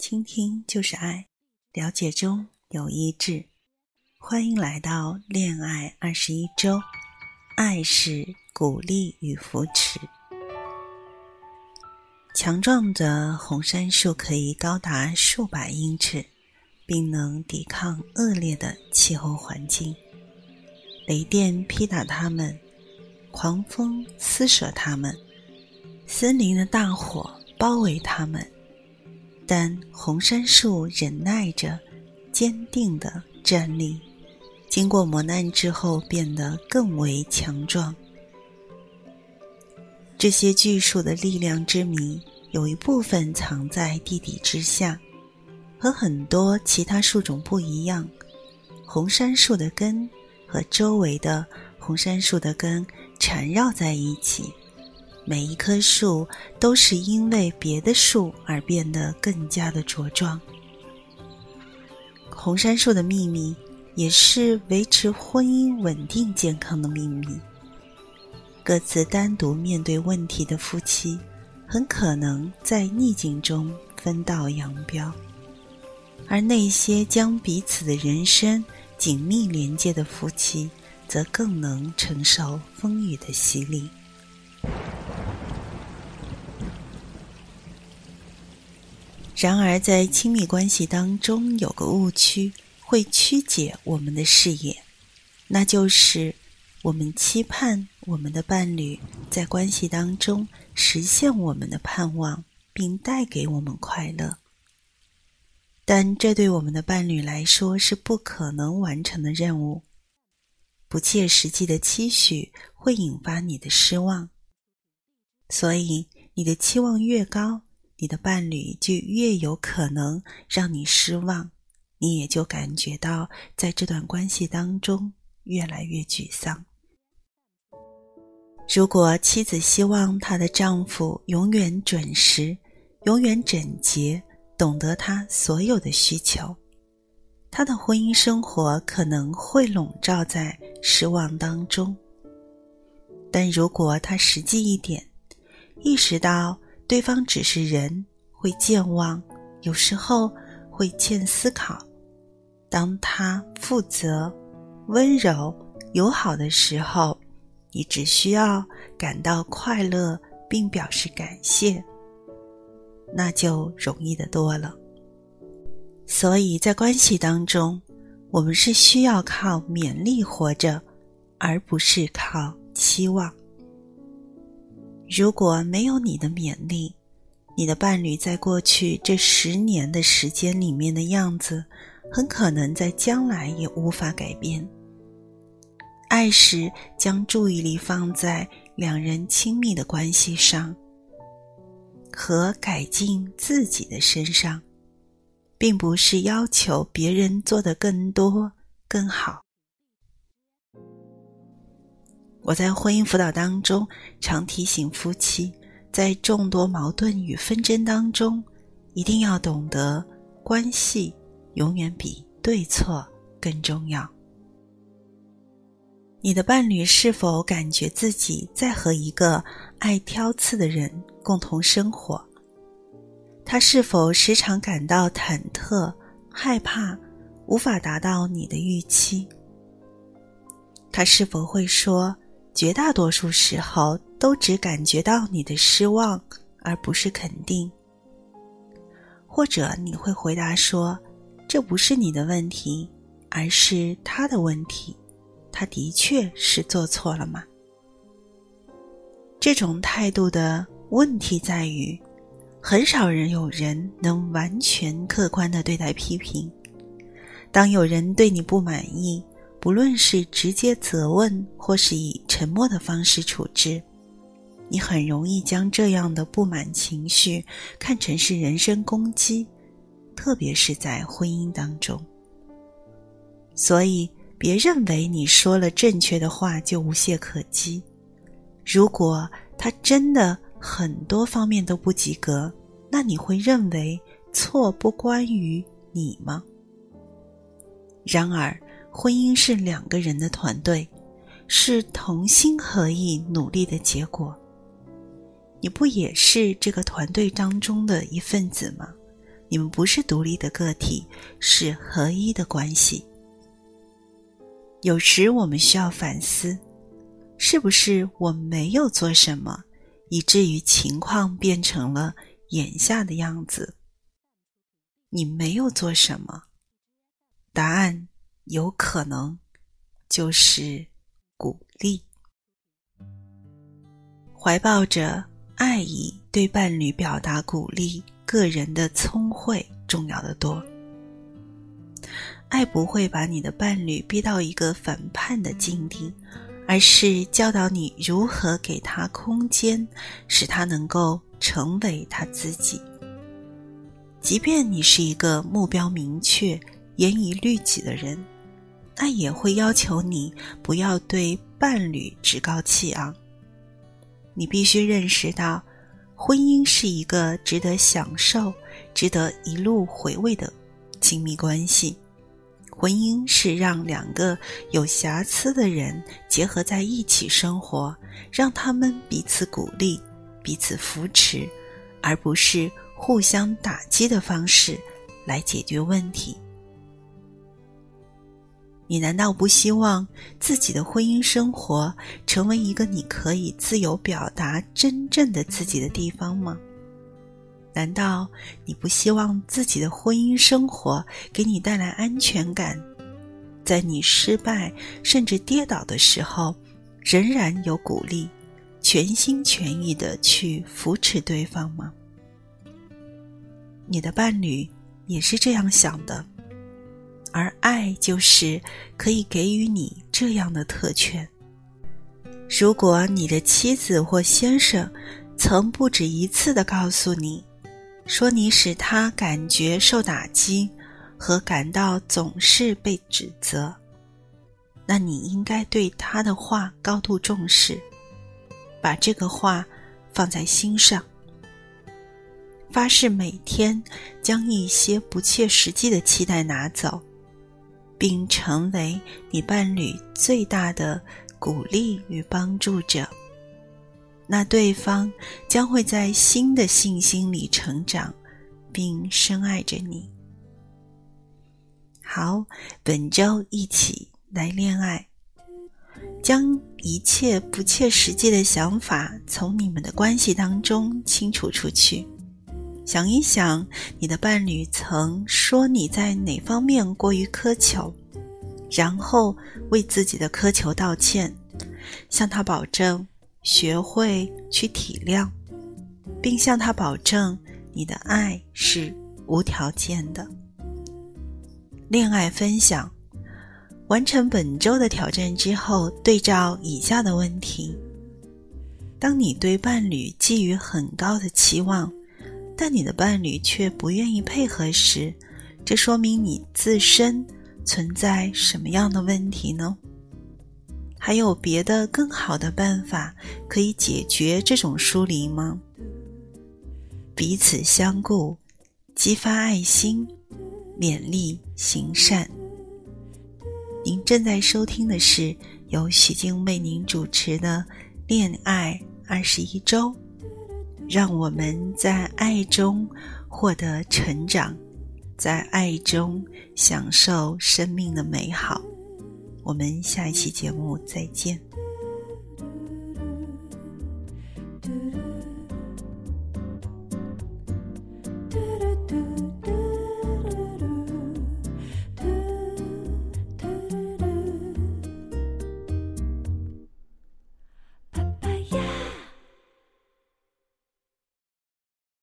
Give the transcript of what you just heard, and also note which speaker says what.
Speaker 1: 倾听就是爱，了解中有意志。欢迎来到恋爱二十一周，爱是鼓励与扶持。强壮的红杉树可以高达数百英尺，并能抵抗恶劣的气候环境。雷电劈打它们，狂风撕扯它们，森林的大火包围它们。但红杉树忍耐着，坚定的站立，经过磨难之后变得更为强壮。这些巨树的力量之谜，有一部分藏在地底之下，和很多其他树种不一样。红杉树的根和周围的红杉树的根缠绕在一起。每一棵树都是因为别的树而变得更加的茁壮。红杉树的秘密也是维持婚姻稳定健康的秘密。各自单独面对问题的夫妻，很可能在逆境中分道扬镳；而那些将彼此的人生紧密连接的夫妻，则更能承受风雨的洗礼。然而，在亲密关系当中，有个误区会曲解我们的视野，那就是我们期盼我们的伴侣在关系当中实现我们的盼望，并带给我们快乐。但这对我们的伴侣来说是不可能完成的任务。不切实际的期许会引发你的失望，所以你的期望越高。你的伴侣就越有可能让你失望，你也就感觉到在这段关系当中越来越沮丧。如果妻子希望她的丈夫永远准时、永远整洁，懂得她所有的需求，她的婚姻生活可能会笼罩在失望当中。但如果她实际一点，意识到，对方只是人，会健忘，有时候会欠思考。当他负责、温柔、友好的时候，你只需要感到快乐并表示感谢，那就容易的多了。所以在关系当中，我们是需要靠勉励活着，而不是靠期望。如果没有你的勉励，你的伴侣在过去这十年的时间里面的样子，很可能在将来也无法改变。爱时将注意力放在两人亲密的关系上，和改进自己的身上，并不是要求别人做的更多更好。我在婚姻辅导当中常提醒夫妻，在众多矛盾与纷争当中，一定要懂得关系永远比对错更重要。你的伴侣是否感觉自己在和一个爱挑刺的人共同生活？他是否时常感到忐忑、害怕，无法达到你的预期？他是否会说？绝大多数时候都只感觉到你的失望，而不是肯定。或者你会回答说：“这不是你的问题，而是他的问题。他的确是做错了吗？”这种态度的问题在于，很少人有人能完全客观的对待批评。当有人对你不满意，不论是直接责问，或是以沉默的方式处置，你很容易将这样的不满情绪看成是人身攻击，特别是在婚姻当中。所以，别认为你说了正确的话就无懈可击。如果他真的很多方面都不及格，那你会认为错不关于你吗？然而。婚姻是两个人的团队，是同心合意努力的结果。你不也是这个团队当中的一份子吗？你们不是独立的个体，是合一的关系。有时我们需要反思，是不是我没有做什么，以至于情况变成了眼下的样子？你没有做什么，答案有可能就是鼓励。怀抱着爱意对伴侣表达鼓励，个人的聪慧重要的多。爱不会把你的伴侣逼到一个反叛的境地，而是教导你如何给他空间，使他能够成为他自己。即便你是一个目标明确、严以律己的人，爱也会要求你不要对伴侣趾高气昂。你必须认识到，婚姻是一个值得享受、值得一路回味的亲密关系。婚姻是让两个有瑕疵的人结合在一起生活，让他们彼此鼓励、彼此扶持，而不是互相打击的方式来解决问题。你难道不希望自己的婚姻生活成为一个你可以自由表达真正的自己的地方吗？难道你不希望自己的婚姻生活给你带来安全感，在你失败甚至跌倒的时候，仍然有鼓励，全心全意的去扶持对方吗？你的伴侣也是这样想的。而爱就是可以给予你这样的特权。如果你的妻子或先生曾不止一次的告诉你，说你使他感觉受打击和感到总是被指责，那你应该对他的话高度重视，把这个话放在心上，发誓每天将一些不切实际的期待拿走。并成为你伴侣最大的鼓励与帮助者，那对方将会在新的信心里成长，并深爱着你。好，本周一起来恋爱，将一切不切实际的想法从你们的关系当中清除出去。想一想，你的伴侣曾说你在哪方面过于苛求，然后为自己的苛求道歉，向他保证学会去体谅，并向他保证你的爱是无条件的。恋爱分享完成本周的挑战之后，对照以下的问题：当你对伴侣寄予很高的期望。但你的伴侣却不愿意配合时，这说明你自身存在什么样的问题呢？还有别的更好的办法可以解决这种疏离吗？彼此相顾，激发爱心，勉励行善。您正在收听的是由许静为您主持的《恋爱二十一周》。让我们在爱中获得成长，在爱中享受生命的美好。我们下一期节目再见。